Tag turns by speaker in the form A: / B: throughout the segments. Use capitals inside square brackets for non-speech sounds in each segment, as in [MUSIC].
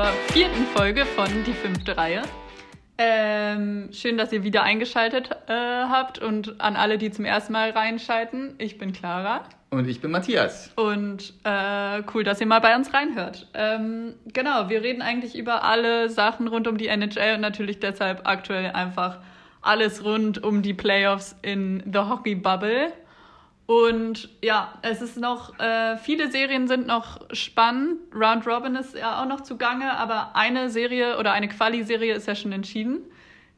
A: zur vierten Folge von Die fünfte Reihe. Ähm, schön, dass ihr wieder eingeschaltet äh, habt und an alle, die zum ersten Mal reinschalten. Ich bin Clara.
B: Und ich bin Matthias.
A: Und äh, cool, dass ihr mal bei uns reinhört. Ähm, genau, wir reden eigentlich über alle Sachen rund um die NHL und natürlich deshalb aktuell einfach alles rund um die Playoffs in The Hockey Bubble. Und ja, es ist noch, äh, viele Serien sind noch spannend. Round Robin ist ja auch noch zugange, aber eine Serie oder eine Quali-Serie ist ja schon entschieden.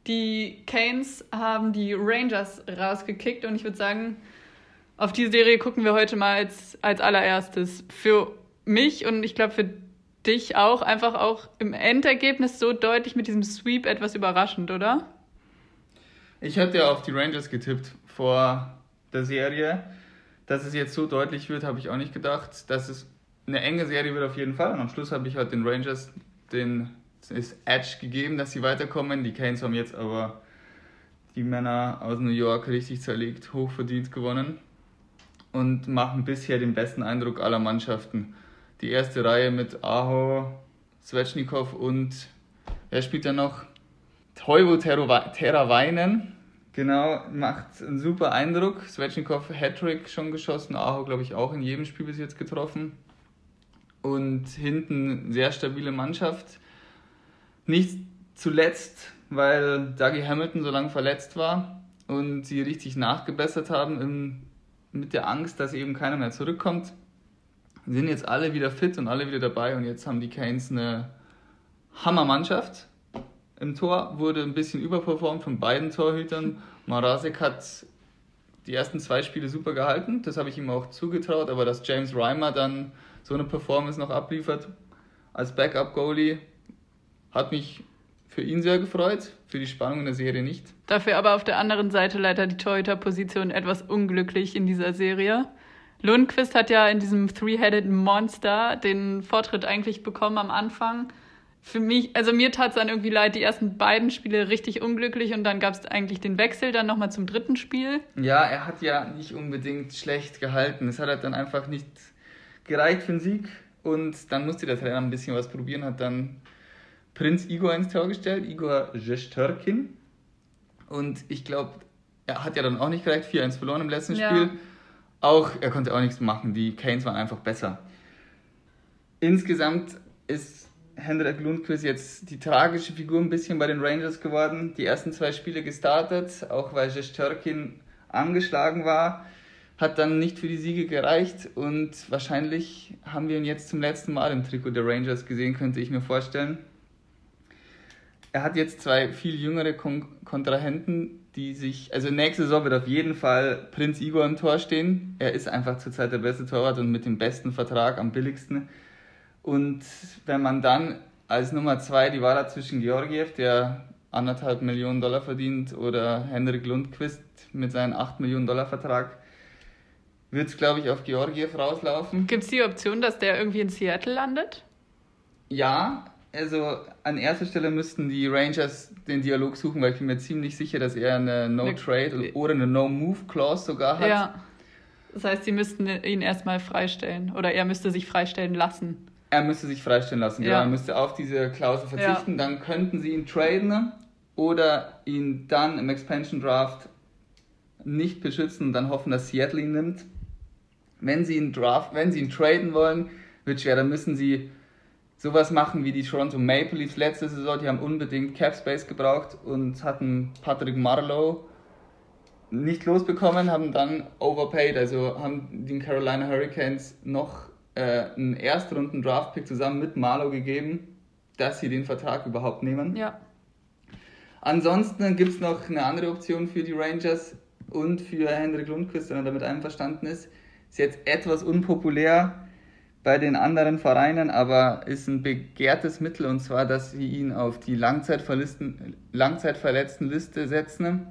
A: Die Canes haben die Rangers rausgekickt und ich würde sagen, auf die Serie gucken wir heute mal als, als allererstes. Für mich und ich glaube für dich auch einfach auch im Endergebnis so deutlich mit diesem Sweep etwas überraschend, oder?
B: Ich hatte ja auf die Rangers getippt vor der Serie dass es jetzt so deutlich wird, habe ich auch nicht gedacht. Dass es eine enge Serie wird auf jeden Fall. Und am Schluss habe ich halt den Rangers den ist Edge gegeben, dass sie weiterkommen. Die Canes haben jetzt aber die Männer aus New York richtig zerlegt, hochverdient gewonnen und machen bisher den besten Eindruck aller Mannschaften. Die erste Reihe mit Aho, Svechnikov und wer spielt da noch? Teuvo Teravainen Genau, macht einen super Eindruck. Svechnikov Hattrick schon geschossen, Aho glaube ich auch in jedem Spiel bis jetzt getroffen. Und hinten sehr stabile Mannschaft. Nicht zuletzt, weil Dougie Hamilton so lange verletzt war und sie richtig nachgebessert haben im, mit der Angst, dass eben keiner mehr zurückkommt. Sind jetzt alle wieder fit und alle wieder dabei und jetzt haben die Canes eine Hammermannschaft im Tor, wurde ein bisschen überperformt von beiden Torhütern. Marasek hat die ersten zwei Spiele super gehalten, das habe ich ihm auch zugetraut, aber dass James Reimer dann so eine Performance noch abliefert als Backup-Goalie, hat mich für ihn sehr gefreut, für die Spannung in der Serie nicht.
A: Dafür aber auf der anderen Seite leider die Torhüter-Position etwas unglücklich in dieser Serie. Lundqvist hat ja in diesem Three-Headed Monster den Vortritt eigentlich bekommen am Anfang für mich, also mir tat es dann irgendwie leid, die ersten beiden Spiele richtig unglücklich und dann gab es eigentlich den Wechsel dann nochmal zum dritten Spiel.
B: Ja, er hat ja nicht unbedingt schlecht gehalten. Es hat halt dann einfach nicht gereicht für den Sieg und dann musste der Trainer ein bisschen was probieren, hat dann Prinz Igor ins Tor gestellt, Igor Zestörkin. Und ich glaube, er hat ja dann auch nicht gereicht, 4-1 verloren im letzten ja. Spiel. Auch, er konnte auch nichts machen, die Canes waren einfach besser. Insgesamt ist Hendrik Lundqvist jetzt die tragische Figur ein bisschen bei den Rangers geworden. Die ersten zwei Spiele gestartet, auch weil Jestörkin angeschlagen war, hat dann nicht für die Siege gereicht und wahrscheinlich haben wir ihn jetzt zum letzten Mal im Trikot der Rangers gesehen, könnte ich mir vorstellen. Er hat jetzt zwei viel jüngere Kon Kontrahenten, die sich, also nächste Saison wird auf jeden Fall Prinz Igor im Tor stehen. Er ist einfach zurzeit der beste Torwart und mit dem besten Vertrag am billigsten. Und wenn man dann als Nummer zwei die Wahl hat zwischen Georgiev, der anderthalb Millionen Dollar verdient, oder Henrik Lundqvist mit seinem 8 Millionen Dollar Vertrag, wird es, glaube ich, auf Georgiev rauslaufen.
A: Gibt es die Option, dass der irgendwie in Seattle landet?
B: Ja, also an erster Stelle müssten die Rangers den Dialog suchen, weil ich bin mir ziemlich sicher, dass er eine No-Trade oder eine No-Move-Clause sogar hat. Ja.
A: Das heißt, sie müssten ihn erstmal freistellen oder er müsste sich freistellen lassen
B: er müsste sich freistellen lassen. Genau, ja. er müsste auf diese Klausel verzichten. Ja. Dann könnten sie ihn traden oder ihn dann im Expansion Draft nicht beschützen und dann hoffen, dass Seattle ihn nimmt. Wenn sie ihn draft, wenn sie ihn traden wollen, wird schwer. Dann müssen sie sowas machen wie die Toronto Maple Leafs letzte Saison. Die haben unbedingt Cap Space gebraucht und hatten Patrick Marlowe nicht losbekommen, haben dann overpaid, also haben den Carolina Hurricanes noch äh, einen Erstrunden-Draft-Pick zusammen mit Marlow gegeben, dass sie den Vertrag überhaupt nehmen. Ja. Ansonsten gibt es noch eine andere Option für die Rangers und für Henrik Lundqvist, wenn er damit einverstanden ist. Ist jetzt etwas unpopulär bei den anderen Vereinen, aber ist ein begehrtes Mittel und zwar, dass sie ihn auf die Langzeitverletzten Liste setzen.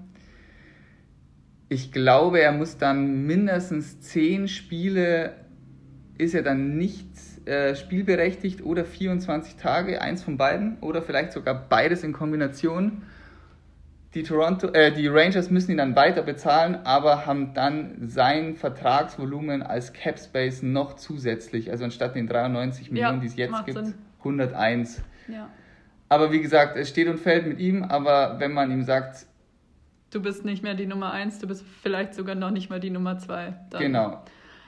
B: Ich glaube, er muss dann mindestens zehn Spiele ist er dann nicht äh, spielberechtigt oder 24 Tage, eins von beiden oder vielleicht sogar beides in Kombination. Die, Toronto, äh, die Rangers müssen ihn dann weiter bezahlen, aber haben dann sein Vertragsvolumen als Cap Space noch zusätzlich, also anstatt den 93 Millionen, ja, die es jetzt gibt, Sinn. 101.
A: Ja.
B: Aber wie gesagt, es steht und fällt mit ihm, aber wenn man ihm sagt,
A: Du bist nicht mehr die Nummer eins, du bist vielleicht sogar noch nicht mal die Nummer zwei. Dann-
B: genau.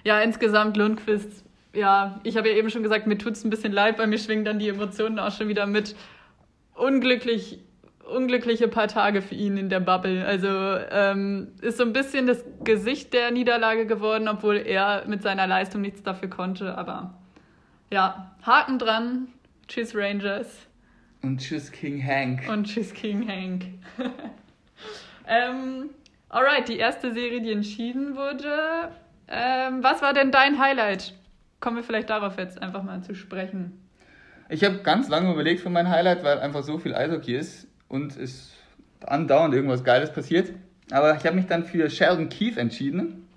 A: Ja, insgesamt Lundqvist, ja, ich habe ja eben schon gesagt, mir tut es ein bisschen leid, bei mir schwingen dann die Emotionen auch schon wieder mit. Unglücklich, unglückliche paar Tage für ihn in der Bubble. Also ähm, ist so ein bisschen das Gesicht der Niederlage geworden, obwohl er mit seiner Leistung nichts dafür konnte. Aber ja, Haken dran. Tschüss Rangers.
B: Und tschüss King Hank.
A: Und tschüss King Hank. [LAUGHS] ähm, alright, die erste Serie, die entschieden wurde. Ähm, was war denn dein Highlight? Kommen wir vielleicht darauf jetzt einfach mal zu sprechen.
B: Ich habe ganz lange überlegt für mein Highlight, weil einfach so viel Eishockey ist und es andauernd irgendwas Geiles passiert. Aber ich habe mich dann für Sheldon Keefe entschieden,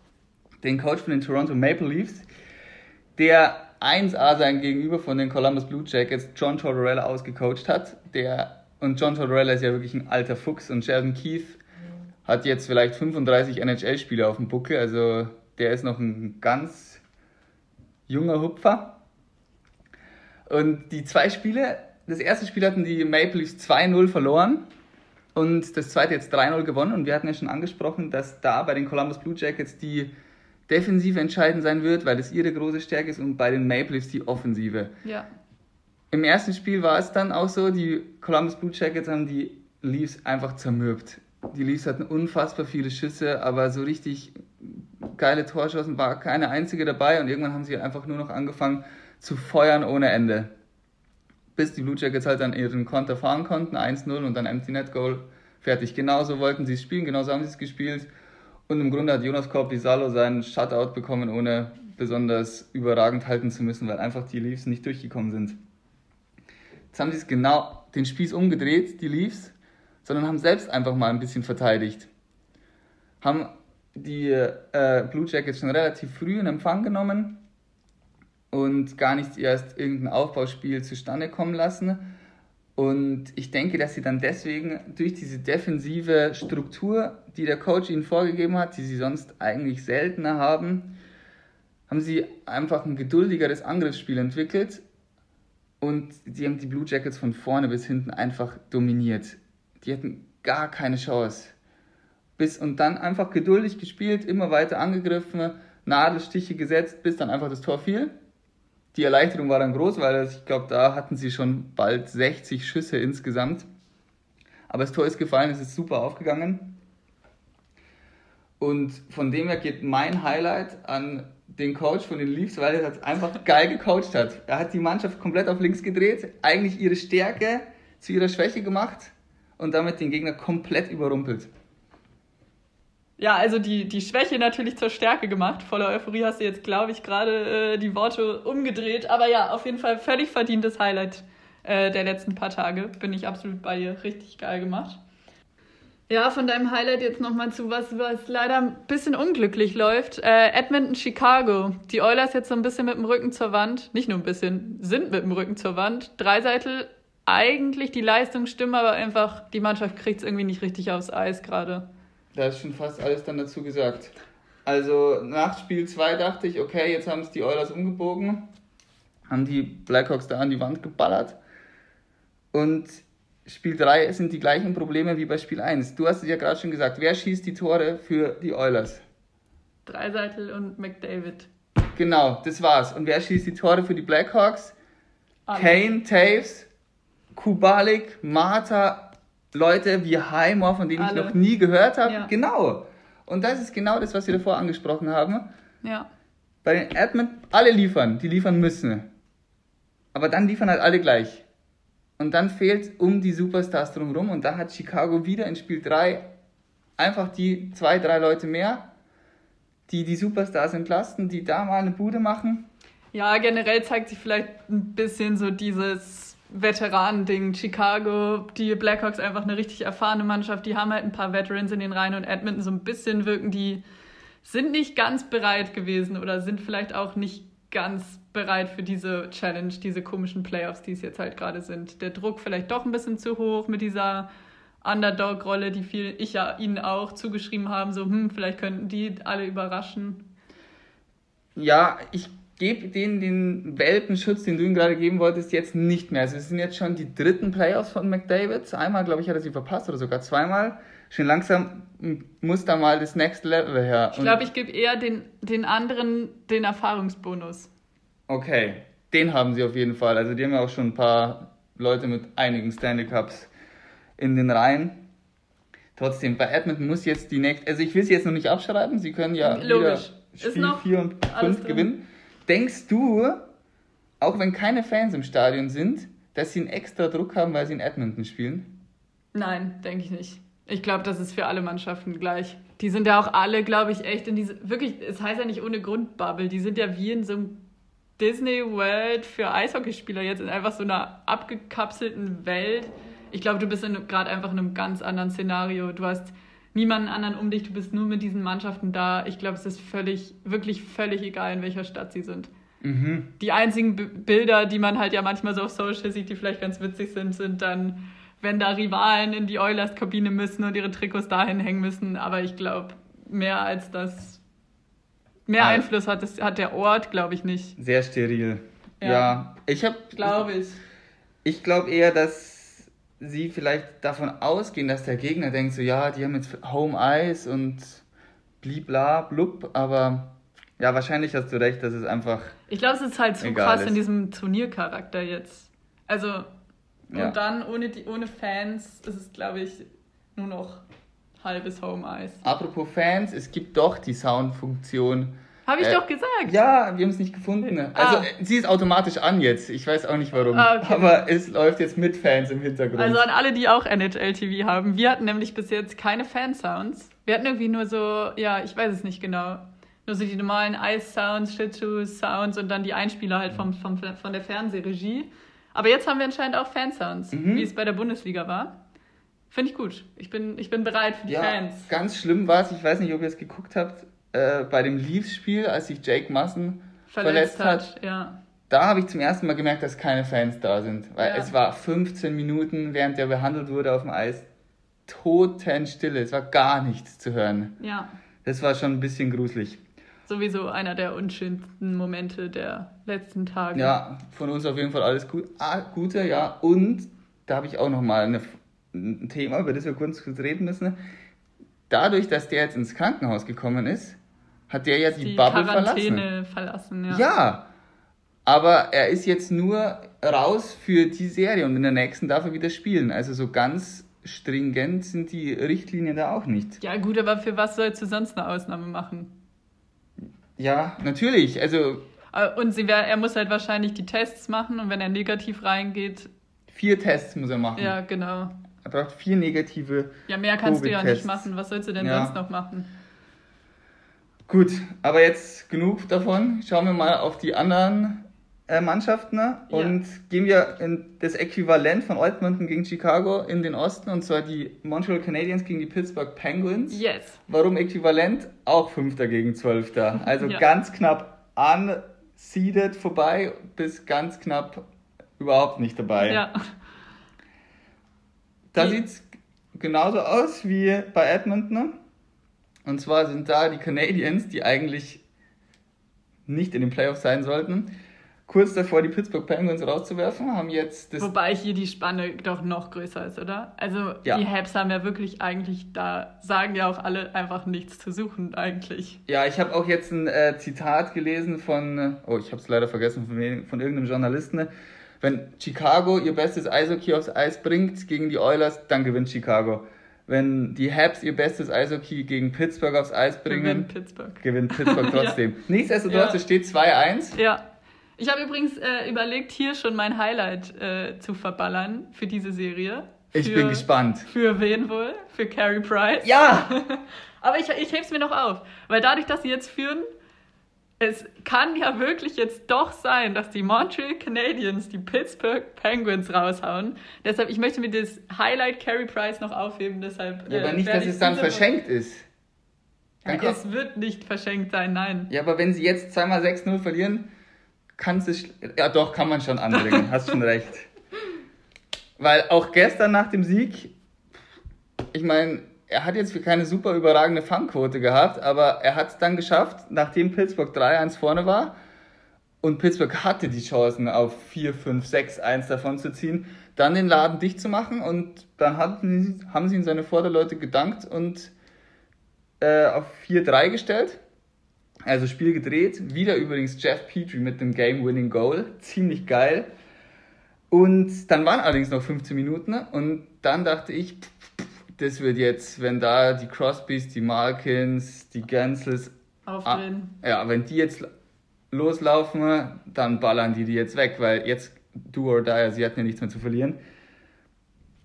B: den Coach von den Toronto Maple Leafs, der 1A sein Gegenüber von den Columbus Blue Jackets, John Tortorella, ausgecoacht hat. Der, und John Tortorella ist ja wirklich ein alter Fuchs und Sheldon Keefe hat jetzt vielleicht 35 NHL-Spiele auf dem Buckel, also der ist noch ein ganz junger Hupfer. Und die zwei Spiele, das erste Spiel hatten die Maple Leafs 2-0 verloren und das zweite jetzt 3-0 gewonnen. Und wir hatten ja schon angesprochen, dass da bei den Columbus Blue Jackets die Defensive entscheidend sein wird, weil das ihre große Stärke ist und bei den Maple Leafs die Offensive.
A: Ja.
B: Im ersten Spiel war es dann auch so, die Columbus Blue Jackets haben die Leafs einfach zermürbt. Die Leafs hatten unfassbar viele Schüsse, aber so richtig geile Torschancen war keine einzige dabei und irgendwann haben sie einfach nur noch angefangen zu feuern ohne Ende. Bis die Blue Jackets halt dann ihren Konter fahren konnten, 1-0 und dann Empty Net Goal, fertig. Genauso wollten sie es spielen, genauso haben sie es gespielt und im Grunde hat Jonas Korpisalo seinen Shutout bekommen, ohne besonders überragend halten zu müssen, weil einfach die Leafs nicht durchgekommen sind. Jetzt haben sie es genau den Spieß umgedreht, die Leafs, sondern haben selbst einfach mal ein bisschen verteidigt. Haben die äh, Blue Jackets schon relativ früh in Empfang genommen und gar nicht erst irgendein Aufbauspiel zustande kommen lassen. Und ich denke, dass sie dann deswegen durch diese defensive Struktur, die der Coach ihnen vorgegeben hat, die sie sonst eigentlich seltener haben, haben sie einfach ein geduldigeres Angriffsspiel entwickelt und die haben die Blue Jackets von vorne bis hinten einfach dominiert. Die hatten gar keine Chance. Bis und dann einfach geduldig gespielt, immer weiter angegriffen, Nadelstiche gesetzt, bis dann einfach das Tor fiel. Die Erleichterung war dann groß, weil ich glaube, da hatten sie schon bald 60 Schüsse insgesamt. Aber das Tor ist gefallen, es ist super aufgegangen. Und von dem her geht mein Highlight an den Coach von den Leafs, weil er das einfach geil gecoacht hat. Er hat die Mannschaft komplett auf links gedreht, eigentlich ihre Stärke zu ihrer Schwäche gemacht und damit den Gegner komplett überrumpelt.
A: Ja, also die, die Schwäche natürlich zur Stärke gemacht. Voller Euphorie hast du jetzt, glaube ich, gerade äh, die Worte umgedreht. Aber ja, auf jeden Fall völlig verdientes Highlight äh, der letzten paar Tage. Bin ich absolut bei dir. Richtig geil gemacht. Ja, von deinem Highlight jetzt nochmal zu was, was leider ein bisschen unglücklich läuft. Äh, Edmonton, Chicago. Die Oilers jetzt so ein bisschen mit dem Rücken zur Wand. Nicht nur ein bisschen, sind mit dem Rücken zur Wand. Dreiseitel, eigentlich die Leistung stimmen, aber einfach die Mannschaft kriegt es irgendwie nicht richtig aufs Eis gerade.
B: Da ist schon fast alles dann dazu gesagt. Also nach Spiel 2 dachte ich, okay, jetzt haben es die Oilers umgebogen, haben die Blackhawks da an die Wand geballert. Und Spiel 3 sind die gleichen Probleme wie bei Spiel 1. Du hast es ja gerade schon gesagt, wer schießt die Tore für die Oilers?
A: Dreiseitel und McDavid.
B: Genau, das war's. Und wer schießt die Tore für die Blackhawks?
A: Alle.
B: Kane, Taves, Kubalik, Marta, Leute wie Highmore, von denen
A: Alle.
B: ich noch nie gehört habe.
A: Ja.
B: Genau. Und das ist genau das, was wir davor angesprochen haben.
A: Ja.
B: Bei den Admin, alle liefern, die liefern müssen. Aber dann liefern halt alle gleich. Und dann fehlt um die Superstars drumherum. Und da hat Chicago wieder in Spiel 3 einfach die zwei, drei Leute mehr, die die Superstars entlasten, die da mal eine Bude machen.
A: Ja, generell zeigt sich vielleicht ein bisschen so dieses Veteranending. Chicago, die Blackhawks einfach eine richtig erfahrene Mannschaft. Die haben halt ein paar Veterans in den Reihen und Edmonton so ein bisschen wirken, die sind nicht ganz bereit gewesen oder sind vielleicht auch nicht ganz bereit für diese Challenge, diese komischen Playoffs, die es jetzt halt gerade sind. Der Druck vielleicht doch ein bisschen zu hoch mit dieser Underdog-Rolle, die viel ich ja ihnen auch zugeschrieben haben, so, hm, vielleicht könnten die alle überraschen.
B: Ja, ich gebe denen den Welpenschutz, den du ihm gerade geben wolltest, jetzt nicht mehr. Also es sind jetzt schon die dritten Playoffs von McDavid. Einmal, glaube ich, hat er sie verpasst oder sogar zweimal. Schon langsam muss da mal das Next Level her.
A: Ich glaube, ich gebe eher den, den anderen den Erfahrungsbonus.
B: Okay, den haben sie auf jeden Fall. Also die haben ja auch schon ein paar Leute mit einigen Stanley Cups in den Reihen. Trotzdem, bei Edmonton muss jetzt die nächste, also ich will sie jetzt noch nicht abschreiben, sie können ja
A: Logisch.
B: Spiel 4 und 5 gewinnen. Denkst du, auch wenn keine Fans im Stadion sind, dass sie einen extra Druck haben, weil sie in Edmonton spielen?
A: Nein, denke ich nicht. Ich glaube, das ist für alle Mannschaften gleich. Die sind ja auch alle, glaube ich, echt in diese, wirklich, es heißt ja nicht ohne Grundbubble, die sind ja wie in so einem Disney World für Eishockeyspieler jetzt in einfach so einer abgekapselten Welt. Ich glaube, du bist gerade einfach in einem ganz anderen Szenario. Du hast niemanden anderen um dich, du bist nur mit diesen Mannschaften da. Ich glaube, es ist völlig, wirklich völlig egal, in welcher Stadt sie sind. Mhm. Die einzigen B Bilder, die man halt ja manchmal so auf Social sieht, die vielleicht ganz witzig sind, sind dann, wenn da Rivalen in die Oilers-Kabine müssen und ihre Trikots dahin hängen müssen. Aber ich glaube, mehr als das, mehr ah. Einfluss hat, das, hat der Ort, glaube ich, nicht.
B: Sehr steril. Ja, ja ich habe.
A: Glaube ich.
B: Ich glaube eher, dass sie vielleicht davon ausgehen, dass der Gegner denkt, so ja, die haben jetzt Home Ice und blibla blub, aber ja, wahrscheinlich hast du recht, dass es einfach.
A: Ich glaube, es ist halt zu krass ist. in diesem Turniercharakter jetzt. Also, und ja. dann ohne, die, ohne Fans ist es, glaube ich, nur noch halbes Home Ice.
B: Apropos Fans, es gibt doch die Soundfunktion
A: habe ich äh, doch gesagt.
B: Ja, wir haben es nicht gefunden. Ah. Also sie ist automatisch an jetzt. Ich weiß auch nicht warum. Ah, okay. Aber es läuft jetzt mit Fans im Hintergrund.
A: Also an alle, die auch NHL TV haben. Wir hatten nämlich bis jetzt keine Fansounds. Wir hatten irgendwie nur so, ja, ich weiß es nicht genau. Nur so die normalen Ice-Sounds, Shitshoe-Sounds und dann die Einspieler halt vom, vom, von der Fernsehregie. Aber jetzt haben wir anscheinend auch Fansounds, mhm. wie es bei der Bundesliga war. Finde ich gut. Ich bin, ich bin bereit für die
B: ja,
A: Fans.
B: Ganz schlimm war es, ich weiß nicht, ob ihr es geguckt habt äh, bei dem Leafs-Spiel, als sich Jake Massen verletzt, verletzt hat,
A: ja.
B: da habe ich zum ersten Mal gemerkt, dass keine Fans da sind. Weil ja. es war 15 Minuten, während der behandelt wurde auf dem Eis, Totenstille. Es war gar nichts zu hören.
A: Ja.
B: Das war schon ein bisschen gruselig.
A: Sowieso einer der unschönsten Momente der letzten Tage.
B: Ja, von uns auf jeden Fall alles gut. Ah, Gute, ja. Und da habe ich auch nochmal ein Thema, über das wir kurz reden müssen. Dadurch, dass der jetzt ins Krankenhaus gekommen ist, hat der ja die, die Bubble
A: Quarantäne
B: verlassen.
A: verlassen ja.
B: ja, aber er ist jetzt nur raus für die Serie und in der nächsten darf er wieder spielen. Also so ganz stringent sind die Richtlinien da auch nicht.
A: Ja gut, aber für was sollst du sonst eine Ausnahme machen?
B: Ja, natürlich. Also
A: äh, und sie wär, er muss halt wahrscheinlich die Tests machen und wenn er negativ reingeht.
B: Vier Tests muss er machen.
A: Ja, genau.
B: Er braucht vier negative.
A: Ja, mehr kannst du ja nicht machen. Was sollst du denn ja. sonst noch machen?
B: Gut, aber jetzt genug davon. Schauen wir mal auf die anderen äh, Mannschaften ne? und ja. gehen wir in das Äquivalent von Edmonton gegen Chicago in den Osten und zwar die Montreal Canadiens gegen die Pittsburgh Penguins.
A: Yes.
B: Warum Äquivalent? Auch Fünfter gegen Zwölfter. Also [LAUGHS] ja. ganz knapp unseeded vorbei bis ganz knapp überhaupt nicht dabei.
A: Ja.
B: Da sieht es genauso aus wie bei Edmonton. Und zwar sind da die Canadiens, die eigentlich nicht in den Playoffs sein sollten, kurz davor, die Pittsburgh Penguins rauszuwerfen, haben jetzt
A: das. Wobei hier die Spanne doch noch größer ist, oder? Also ja. die Habs haben ja wirklich eigentlich, da sagen ja auch alle einfach nichts zu suchen, eigentlich.
B: Ja, ich habe auch jetzt ein äh, Zitat gelesen von, äh, oh, ich habe es leider vergessen, von, von irgendeinem Journalisten. Wenn Chicago ihr bestes Eishockey aufs Eis bringt gegen die Oilers, dann gewinnt Chicago wenn die Habs ihr bestes Eishockey gegen Pittsburgh aufs Eis bringen,
A: gewinnt Pittsburgh,
B: gewinnt Pittsburgh [LAUGHS] trotzdem. ja. Nichtsdestotrotz, ja. es steht 2-1.
A: Ja. Ich habe übrigens äh, überlegt, hier schon mein Highlight äh, zu verballern für diese Serie.
B: Für, ich bin gespannt.
A: Für wen wohl? Für Carey Price?
B: Ja! [LAUGHS]
A: Aber ich, ich hebe es mir noch auf. Weil dadurch, dass sie jetzt führen, es kann ja wirklich jetzt doch sein, dass die Montreal Canadiens die Pittsburgh Penguins raushauen. Deshalb, ich möchte mir das Highlight Carey Price noch aufheben. Deshalb,
B: ja, aber äh, nicht, dass es dann verschenkt ist.
A: Ja, es wird nicht verschenkt sein, nein.
B: Ja, aber wenn sie jetzt zweimal 6-0 verlieren, kann es. Ja, doch, kann man schon anbringen. [LAUGHS] Hast schon recht. Weil auch gestern nach dem Sieg, ich meine, er hat jetzt keine super überragende Fangquote gehabt, aber er hat es dann geschafft, nachdem Pittsburgh 3-1 vorne war Und Pittsburgh hatte die Chancen, auf 4, 5, 6, 1 davon zu ziehen, dann den Laden dicht zu machen und dann hatten, haben sie ihn seine Vorderleute gedankt und äh, auf 4-3 gestellt. Also Spiel gedreht. Wieder übrigens Jeff Petrie mit dem Game-Winning Goal. Ziemlich geil. Und dann waren allerdings noch 15 Minuten und dann dachte ich, das wird jetzt, wenn da die Crosbys, die Malkins, die Gensels
A: aufdrehen.
B: Ah, ja, wenn die jetzt loslaufen, dann ballern die die jetzt weg, weil jetzt do or die, sie hatten ja nichts mehr zu verlieren.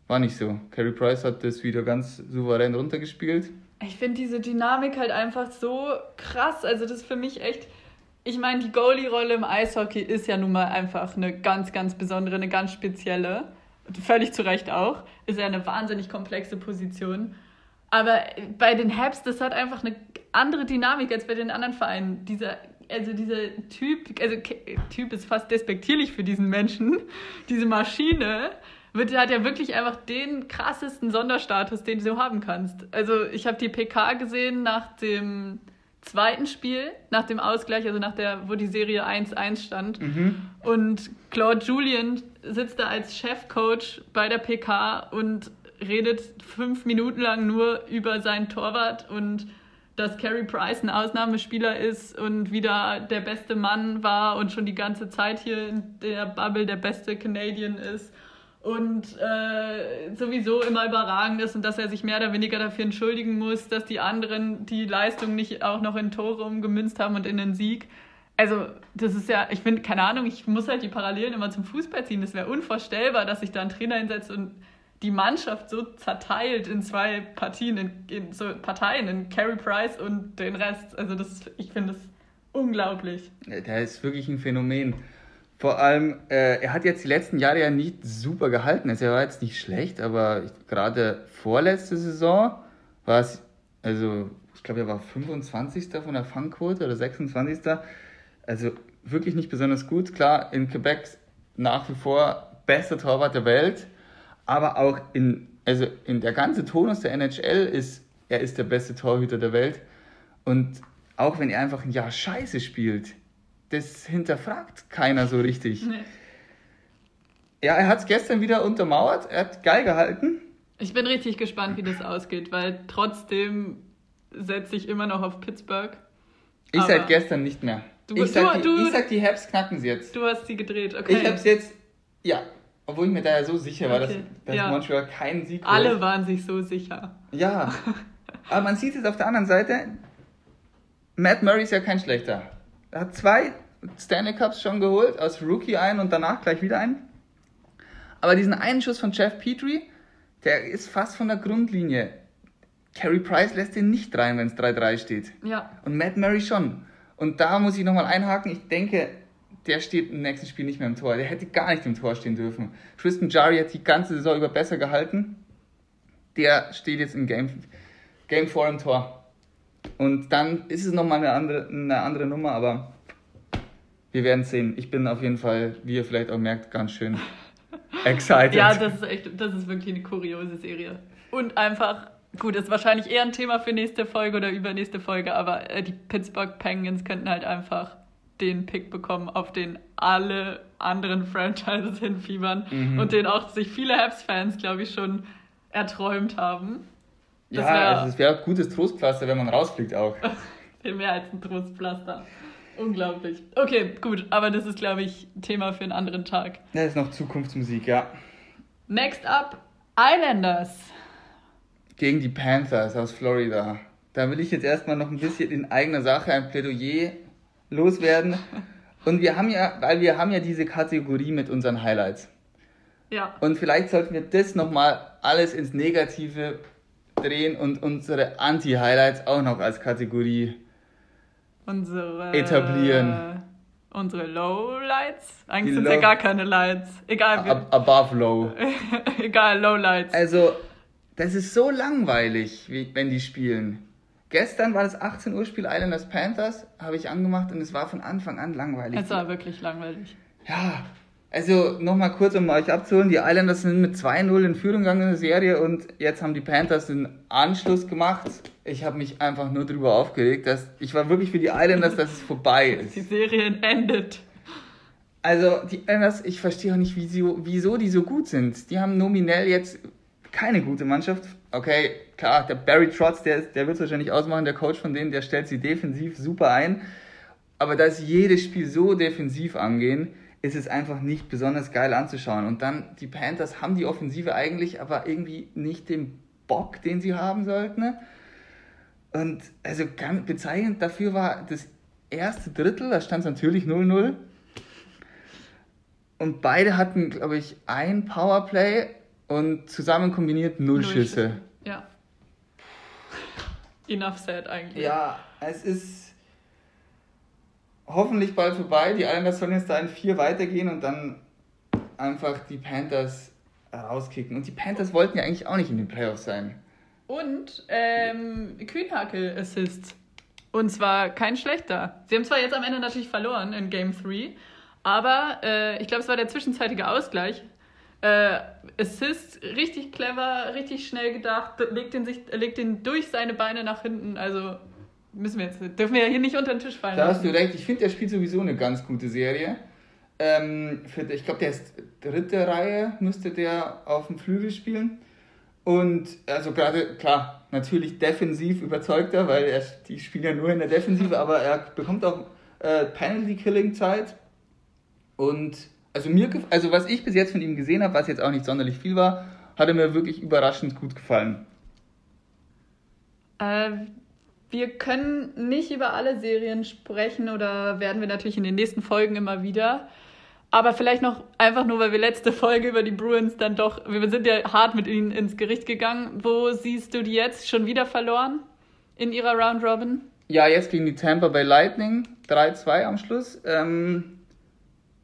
B: War nicht so. Carey Price hat das wieder ganz souverän runtergespielt.
A: Ich finde diese Dynamik halt einfach so krass. Also das ist für mich echt. Ich meine, die Goalie-Rolle im Eishockey ist ja nun mal einfach eine ganz, ganz besondere, eine ganz spezielle. Völlig zu Recht auch. Ist ja eine wahnsinnig komplexe Position. Aber bei den Habs, das hat einfach eine andere Dynamik als bei den anderen Vereinen. Dieser, also dieser Typ, also Typ ist fast despektierlich für diesen Menschen. [LAUGHS] Diese Maschine wird, hat ja wirklich einfach den krassesten Sonderstatus, den du so haben kannst. Also ich habe die PK gesehen nach dem zweiten Spiel, nach dem Ausgleich, also nach der, wo die Serie 1-1 stand. Mhm. Und Claude Julian sitzt da als Chefcoach bei der PK und redet fünf Minuten lang nur über seinen Torwart und dass Carey Price ein Ausnahmespieler ist und wieder der beste Mann war und schon die ganze Zeit hier in der Bubble der beste Canadian ist und äh, sowieso immer überragend ist und dass er sich mehr oder weniger dafür entschuldigen muss, dass die anderen die Leistung nicht auch noch in Tore umgemünzt haben und in den Sieg. Also, das ist ja, ich finde, keine Ahnung, ich muss halt die Parallelen immer zum Fußball ziehen. Das wäre unvorstellbar, dass sich da ein Trainer hinsetzt und die Mannschaft so zerteilt in zwei Partien, in, in so Parteien, in Carey Price und den Rest. Also, das, ich finde das unglaublich.
B: Der ist wirklich ein Phänomen. Vor allem, äh, er hat jetzt die letzten Jahre ja nicht super gehalten. Also er war jetzt nicht schlecht, aber gerade vorletzte Saison war es, also ich glaube, er war 25. von der Fangquote oder 26. Also wirklich nicht besonders gut. Klar, in Quebec nach wie vor bester Torwart der Welt, aber auch in, also in der ganze Tonus der NHL ist, er ist der beste Torhüter der Welt. Und auch wenn er einfach ein Jahr scheiße spielt, das hinterfragt keiner so richtig. Nee. Ja, er hat es gestern wieder untermauert. Er hat geil gehalten.
A: Ich bin richtig gespannt, wie das ausgeht, weil trotzdem setze ich immer noch auf Pittsburgh.
B: Ich seit gestern nicht mehr. Du, ich, sag, du, die, ich sag, die Habs knacken sie jetzt.
A: Du hast sie gedreht, okay.
B: Ich hab's jetzt, ja, obwohl ich mir da ja so sicher war, okay. dass, dass ja. Montreal keinen Sieg
A: Alle holt. waren sich so sicher.
B: Ja, [LAUGHS] aber man sieht es auf der anderen Seite, Matt Murray ist ja kein schlechter. Er hat zwei Stanley Cups schon geholt, als Rookie ein und danach gleich wieder ein. Aber diesen einen Schuss von Jeff Petrie, der ist fast von der Grundlinie. Carey Price lässt den nicht rein, wenn es 3-3 steht.
A: Ja.
B: Und Matt Murray schon. Und da muss ich nochmal einhaken. Ich denke, der steht im nächsten Spiel nicht mehr im Tor. Der hätte gar nicht im Tor stehen dürfen. Tristan Jari hat die ganze Saison über besser gehalten. Der steht jetzt im Game, Game 4 im Tor. Und dann ist es nochmal eine andere, eine andere Nummer, aber wir werden sehen. Ich bin auf jeden Fall, wie ihr vielleicht auch merkt, ganz schön [LAUGHS] excited.
A: ja, das ist echt, das ist wirklich eine kuriose Serie. Und einfach, gut, das ist wahrscheinlich eher ein Thema für nächste Folge oder übernächste Folge, aber äh, die Pittsburgh Penguins könnten halt einfach den Pick bekommen, auf den alle anderen [LAUGHS] Franchises hinfiebern mhm. und den auch sich viele Habs-Fans, glaube ich, schon erträumt haben.
B: Das ja, wär, also es wäre ein gutes Trostpflaster, wenn man rausfliegt auch. [LAUGHS]
A: Viel mehr als ein Trostpflaster. Unglaublich. Okay, gut, aber das ist, glaube ich, Thema für einen anderen Tag.
B: Das ist noch Zukunftsmusik, ja.
A: Next up, Islanders.
B: Gegen die Panthers aus Florida. Da will ich jetzt erstmal noch ein bisschen in eigener Sache ein Plädoyer loswerden. [LAUGHS] Und wir haben ja, weil wir haben ja diese Kategorie mit unseren Highlights.
A: Ja.
B: Und vielleicht sollten wir das nochmal alles ins Negative drehen und unsere Anti-Highlights auch noch als Kategorie
A: unsere
B: etablieren.
A: Unsere Lowlights? Eigentlich sind es ja gar keine Lights. Egal.
B: Ab above low. [LAUGHS]
A: Egal, Lowlights.
B: Also, das ist so langweilig, wie, wenn die spielen. Gestern war das 18 Uhr Spiel Islanders Panthers, habe ich angemacht und es war von Anfang an langweilig.
A: Es war wirklich langweilig.
B: Ja, also nochmal kurz, um euch abzuholen, die Islanders sind mit 2-0 in Führung gegangen in der Serie und jetzt haben die Panthers den Anschluss gemacht. Ich habe mich einfach nur darüber aufgeregt, dass ich war wirklich für die Islanders, dass es vorbei [LAUGHS] ist.
A: Die Serie endet.
B: Also, die Islanders, ich verstehe auch nicht, wieso, wieso die so gut sind. Die haben nominell jetzt keine gute Mannschaft. Okay, klar, der Barry Trotz, der, der wird es wahrscheinlich ausmachen, der Coach von denen, der stellt sie defensiv super ein. Aber da sie jedes Spiel so defensiv angehen, ist es einfach nicht besonders geil anzuschauen. Und dann, die Panthers haben die Offensive eigentlich, aber irgendwie nicht den Bock, den sie haben sollten. Ne? Und also ganz bezeichnend dafür war das erste Drittel, da stand es natürlich 0-0. Und beide hatten, glaube ich, ein Powerplay und zusammen kombiniert null. Schüsse.
A: Ja. Enough said eigentlich.
B: Ja, es ist hoffentlich bald vorbei. Die Islanders sollen jetzt da in vier weitergehen und dann einfach die Panthers rauskicken. Und die Panthers wollten ja eigentlich auch nicht in den Playoffs sein.
A: Und ähm, Kühnhakel Assist. Und zwar kein schlechter. Sie haben zwar jetzt am Ende natürlich verloren in Game 3, aber äh, ich glaube, es war der zwischenzeitige Ausgleich. Äh, Assist, richtig clever, richtig schnell gedacht, legt den, sich, legt den durch seine Beine nach hinten. Also müssen wir jetzt, dürfen wir ja hier nicht unter den Tisch fallen.
B: Da hast du recht. Ich finde, der spielt sowieso eine ganz gute Serie. Ähm, für, ich glaube, der ist dritte Reihe, müsste der auf dem Flügel spielen. Und also gerade, klar, natürlich defensiv überzeugter, weil er, die spielen ja nur in der Defensive, aber er bekommt auch äh, Penalty-Killing-Zeit. Und also mir, also was ich bis jetzt von ihm gesehen habe, was jetzt auch nicht sonderlich viel war, hat er mir wirklich überraschend gut gefallen.
A: Äh, wir können nicht über alle Serien sprechen oder werden wir natürlich in den nächsten Folgen immer wieder. Aber vielleicht noch einfach nur, weil wir letzte Folge über die Bruins dann doch, wir sind ja hart mit ihnen ins Gericht gegangen. Wo siehst du die jetzt schon wieder verloren in ihrer Round Robin?
B: Ja, jetzt gegen die Tampa Bay Lightning 3-2 am Schluss. Ähm,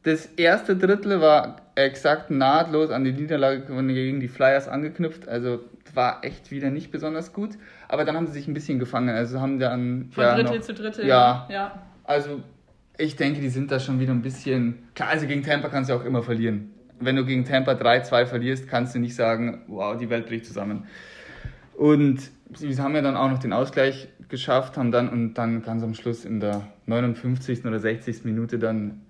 B: das erste Drittel war exakt nahtlos an die Niederlage gegen die Flyers angeknüpft. Also war echt wieder nicht besonders gut. Aber dann haben sie sich ein bisschen gefangen. Also haben dann.
A: Von ja, Drittel noch, zu Drittel.
B: Ja. ja. Also ich denke, die sind da schon wieder ein bisschen. Klar, also gegen Tampa kannst du auch immer verlieren. Wenn du gegen Tampa 3-2 verlierst, kannst du nicht sagen, wow, die Welt bricht zusammen. Und sie haben ja dann auch noch den Ausgleich geschafft, haben dann und dann ganz am Schluss in der 59. oder 60. Minute dann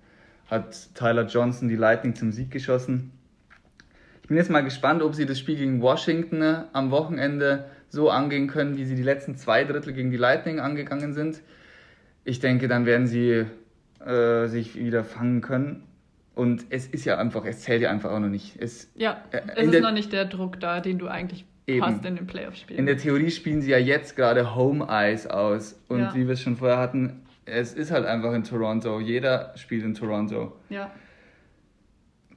B: hat Tyler Johnson die Lightning zum Sieg geschossen. Ich bin jetzt mal gespannt, ob sie das Spiel gegen Washington äh, am Wochenende so angehen können, wie sie die letzten zwei Drittel gegen die Lightning angegangen sind. Ich denke, dann werden sie äh, sich wieder fangen können. Und es ist ja einfach, es zählt ja einfach auch noch nicht. Es,
A: ja, äh, es ist der, noch nicht der Druck da, den du eigentlich eben. hast in den Playoff-Spielen.
B: In der Theorie spielen sie ja jetzt gerade Home Ice aus. Und ja. wie wir es schon vorher hatten, es ist halt einfach in Toronto. Jeder spielt in Toronto.
A: Ja.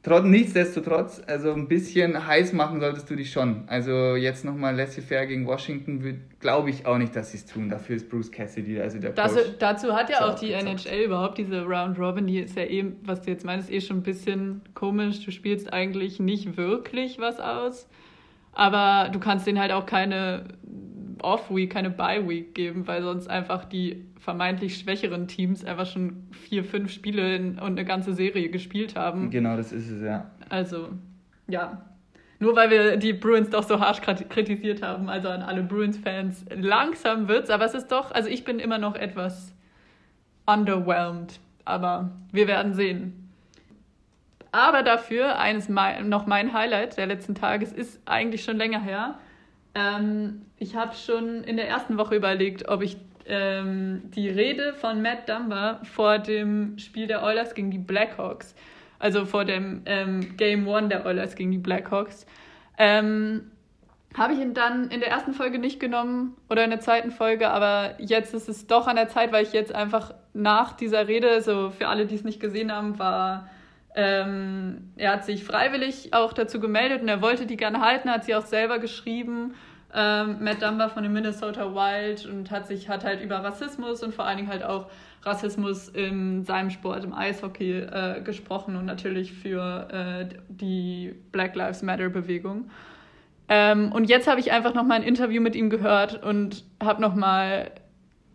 B: Trotz, nichtsdestotrotz, also ein bisschen heiß machen solltest du dich schon. Also jetzt nochmal laissez-faire gegen Washington, glaube ich auch nicht, dass sie es tun. Dafür ist Bruce Cassidy, also der
A: das, Coach. Dazu hat ja auch die NHL überhaupt diese Round Robin, die ist ja eh, was du jetzt meinst, eh schon ein bisschen komisch. Du spielst eigentlich nicht wirklich was aus, aber du kannst denen halt auch keine Off-Week, keine Bye-Week geben, weil sonst einfach die vermeintlich schwächeren Teams einfach schon vier, fünf Spiele und eine ganze Serie gespielt haben.
B: Genau, das ist es, ja.
A: Also, ja. Nur weil wir die Bruins doch so harsch kritisiert haben, also an alle Bruins-Fans, langsam wird's, aber es ist doch, also ich bin immer noch etwas underwhelmed, aber wir werden sehen. Aber dafür, eines noch mein Highlight der letzten Tage, es ist eigentlich schon länger her. Ähm, ich habe schon in der ersten Woche überlegt, ob ich ähm, die Rede von Matt Dumba vor dem Spiel der Oilers gegen die Blackhawks, also vor dem ähm, Game One der Oilers gegen die Blackhawks, ähm, habe ich ihn dann in der ersten Folge nicht genommen oder in der zweiten Folge, aber jetzt ist es doch an der Zeit, weil ich jetzt einfach nach dieser Rede, so für alle, die es nicht gesehen haben, war, ähm, er hat sich freiwillig auch dazu gemeldet und er wollte die gerne halten, hat sie auch selber geschrieben ähm, Matt Dumba von den Minnesota Wild und hat sich hat halt über Rassismus und vor allen Dingen halt auch Rassismus in seinem Sport, im Eishockey äh, gesprochen und natürlich für äh, die Black Lives Matter Bewegung. Ähm, und jetzt habe ich einfach noch mal ein Interview mit ihm gehört und habe noch mal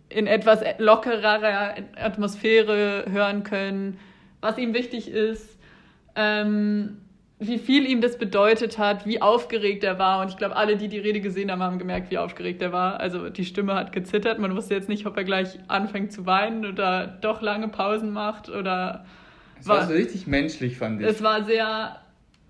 A: in etwas lockerer Atmosphäre hören können, was ihm wichtig ist. Ähm, wie viel ihm das bedeutet hat, wie aufgeregt er war. Und ich glaube, alle, die die Rede gesehen haben, haben gemerkt, wie aufgeregt er war. Also die Stimme hat gezittert. Man wusste jetzt nicht, ob er gleich anfängt zu weinen oder doch lange Pausen macht oder
B: Es war, war so richtig menschlich, fand ich.
A: Es war sehr,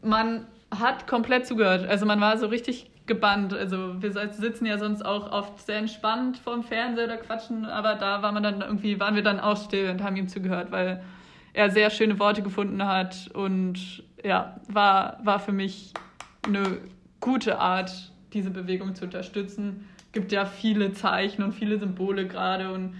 A: man hat komplett zugehört. Also man war so richtig gebannt. Also wir sitzen ja sonst auch oft sehr entspannt vorm Fernseher oder quatschen, aber da war man dann irgendwie, waren wir dann auch still und haben ihm zugehört, weil er sehr schöne Worte gefunden hat und ja, war, war für mich eine gute Art, diese Bewegung zu unterstützen. Gibt ja viele Zeichen und viele Symbole gerade und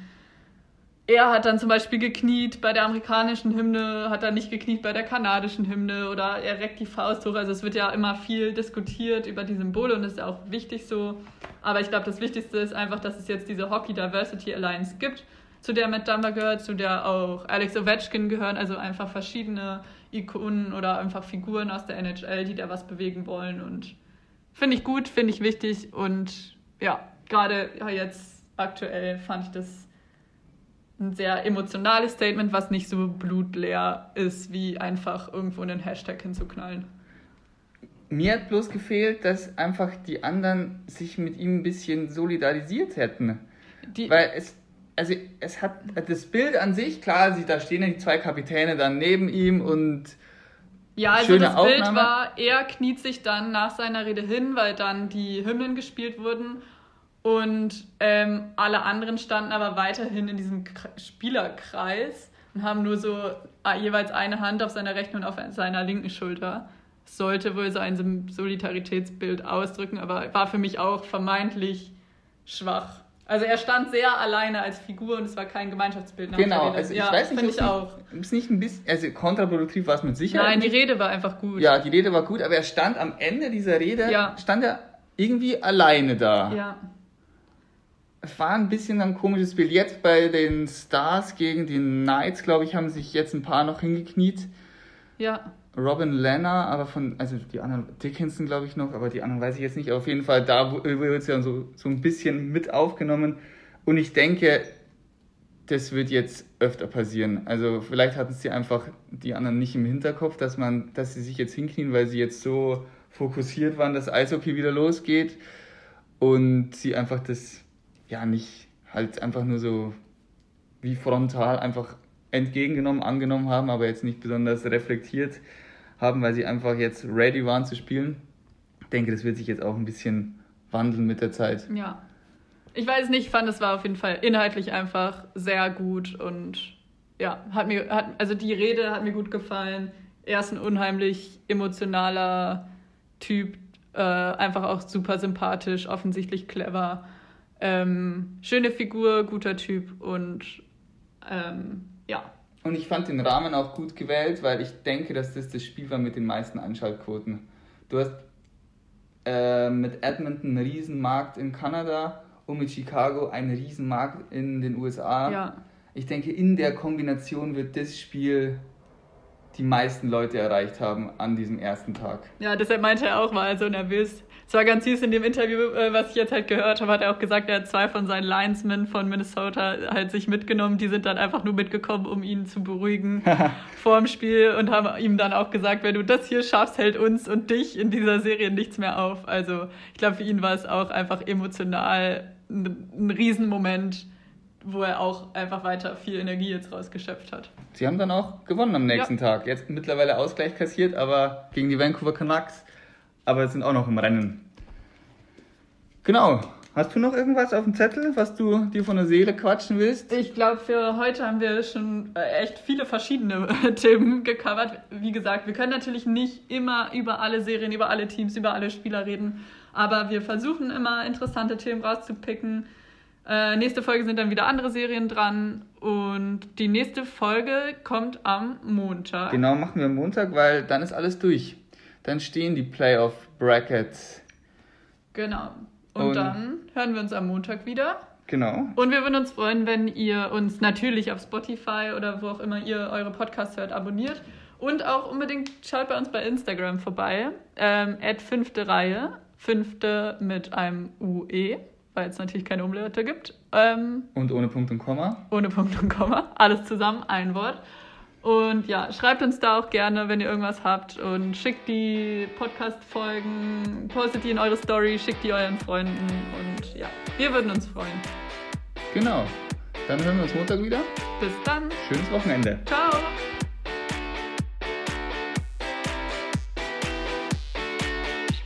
A: er hat dann zum Beispiel gekniet bei der amerikanischen Hymne, hat dann nicht gekniet bei der kanadischen Hymne oder er reckt die Faust hoch. Also es wird ja immer viel diskutiert über die Symbole und das ist ja auch wichtig so. Aber ich glaube, das Wichtigste ist einfach, dass es jetzt diese Hockey Diversity Alliance gibt, zu der Matt Dumba gehört, zu der auch Alex Ovechkin gehören, also einfach verschiedene Ikonen oder einfach Figuren aus der NHL, die da was bewegen wollen und finde ich gut, finde ich wichtig und ja, gerade jetzt aktuell fand ich das ein sehr emotionales Statement, was nicht so blutleer ist, wie einfach irgendwo einen Hashtag hinzuknallen.
B: Mir hat bloß gefehlt, dass einfach die anderen sich mit ihm ein bisschen solidarisiert hätten. Die Weil es, also es hat das Bild an sich, klar, da stehen ja die zwei Kapitäne dann neben ihm und
A: ja, also Schöne das Aufnahme. Bild war, er kniet sich dann nach seiner Rede hin, weil dann die Hymnen gespielt wurden und ähm, alle anderen standen aber weiterhin in diesem Spielerkreis und haben nur so äh, jeweils eine Hand auf seiner rechten und auf seiner linken Schulter. sollte wohl so ein Solidaritätsbild ausdrücken, aber war für mich auch vermeintlich schwach. Also er stand sehr alleine als Figur und es war kein Gemeinschaftsbild.
B: Genau, also ich ja, weiß nicht, ich auch. Ist nicht ein bisschen, also kontraproduktiv war es mit Sicherheit.
A: Nein, die Rede war einfach gut.
B: Ja, die Rede war gut, aber er stand am Ende dieser Rede, ja. stand er irgendwie alleine da.
A: Ja
B: es war ein bisschen ein komisches Bild. Jetzt bei den Stars gegen die Knights, glaube ich, haben sich jetzt ein paar noch hingekniet.
A: Ja.
B: Robin Lenner, aber von, also die anderen, Dickinson glaube ich noch, aber die anderen weiß ich jetzt nicht. Auf jeden Fall, da wird es ja so, so ein bisschen mit aufgenommen. Und ich denke, das wird jetzt öfter passieren. Also vielleicht hatten sie einfach die anderen nicht im Hinterkopf, dass man, dass sie sich jetzt hinknien, weil sie jetzt so fokussiert waren, dass Eishockey wieder losgeht und sie einfach das ja nicht halt einfach nur so wie frontal einfach entgegengenommen, angenommen haben, aber jetzt nicht besonders reflektiert haben, weil sie einfach jetzt ready waren zu spielen. Ich denke, das wird sich jetzt auch ein bisschen wandeln mit der Zeit.
A: Ja. Ich weiß nicht, ich fand, es war auf jeden Fall inhaltlich einfach sehr gut und ja, hat mir, hat, also die Rede hat mir gut gefallen. Er ist ein unheimlich emotionaler Typ, äh, einfach auch super sympathisch, offensichtlich clever. Ähm, schöne Figur, guter Typ und ähm, ja.
B: Und ich fand den Rahmen auch gut gewählt, weil ich denke, dass das das Spiel war mit den meisten Einschaltquoten. Du hast äh, mit Edmonton einen Riesenmarkt in Kanada und mit Chicago einen Riesenmarkt in den USA.
A: Ja.
B: Ich denke, in der Kombination wird das Spiel die meisten Leute erreicht haben an diesem ersten Tag.
A: Ja, deshalb meinte er auch mal so nervös. Es war ganz süß in dem Interview, äh, was ich jetzt halt gehört habe, hat er auch gesagt, er hat zwei von seinen Linesmen von Minnesota halt sich mitgenommen. Die sind dann einfach nur mitgekommen, um ihn zu beruhigen [LAUGHS] vor dem Spiel und haben ihm dann auch gesagt, wenn du das hier schaffst, hält uns und dich in dieser Serie nichts mehr auf. Also ich glaube, für ihn war es auch einfach emotional ein, ein Riesenmoment wo er auch einfach weiter viel Energie jetzt rausgeschöpft hat.
B: Sie haben dann auch gewonnen am nächsten ja. Tag. Jetzt mittlerweile Ausgleich kassiert, aber gegen die Vancouver Canucks aber sind auch noch im Rennen. Genau. Hast du noch irgendwas auf dem Zettel, was du dir von der Seele quatschen willst?
A: Ich glaube, für heute haben wir schon äh, echt viele verschiedene [LAUGHS] Themen gecovert. Wie gesagt, wir können natürlich nicht immer über alle Serien, über alle Teams, über alle Spieler reden, aber wir versuchen immer interessante Themen rauszupicken. Äh, nächste Folge sind dann wieder andere Serien dran und die nächste Folge kommt am Montag.
B: Genau, machen wir am Montag, weil dann ist alles durch. Dann stehen die Playoff Brackets.
A: Genau. Und, und dann hören wir uns am Montag wieder.
B: Genau.
A: Und wir würden uns freuen, wenn ihr uns natürlich auf Spotify oder wo auch immer ihr eure Podcasts hört, abonniert. Und auch unbedingt schaut bei uns bei Instagram vorbei. Ähm, fünfte Reihe. Fünfte mit einem UE, weil es natürlich keine Umlaute gibt. Ähm,
B: und ohne Punkt und Komma.
A: Ohne Punkt und Komma. Alles zusammen, ein Wort. Und ja, schreibt uns da auch gerne, wenn ihr irgendwas habt und schickt die Podcast-Folgen, postet die in eure Story, schickt die euren Freunden und ja, wir würden uns freuen.
B: Genau. Dann hören wir uns Montag wieder.
A: Bis dann.
B: Schönes Wochenende.
A: Ciao.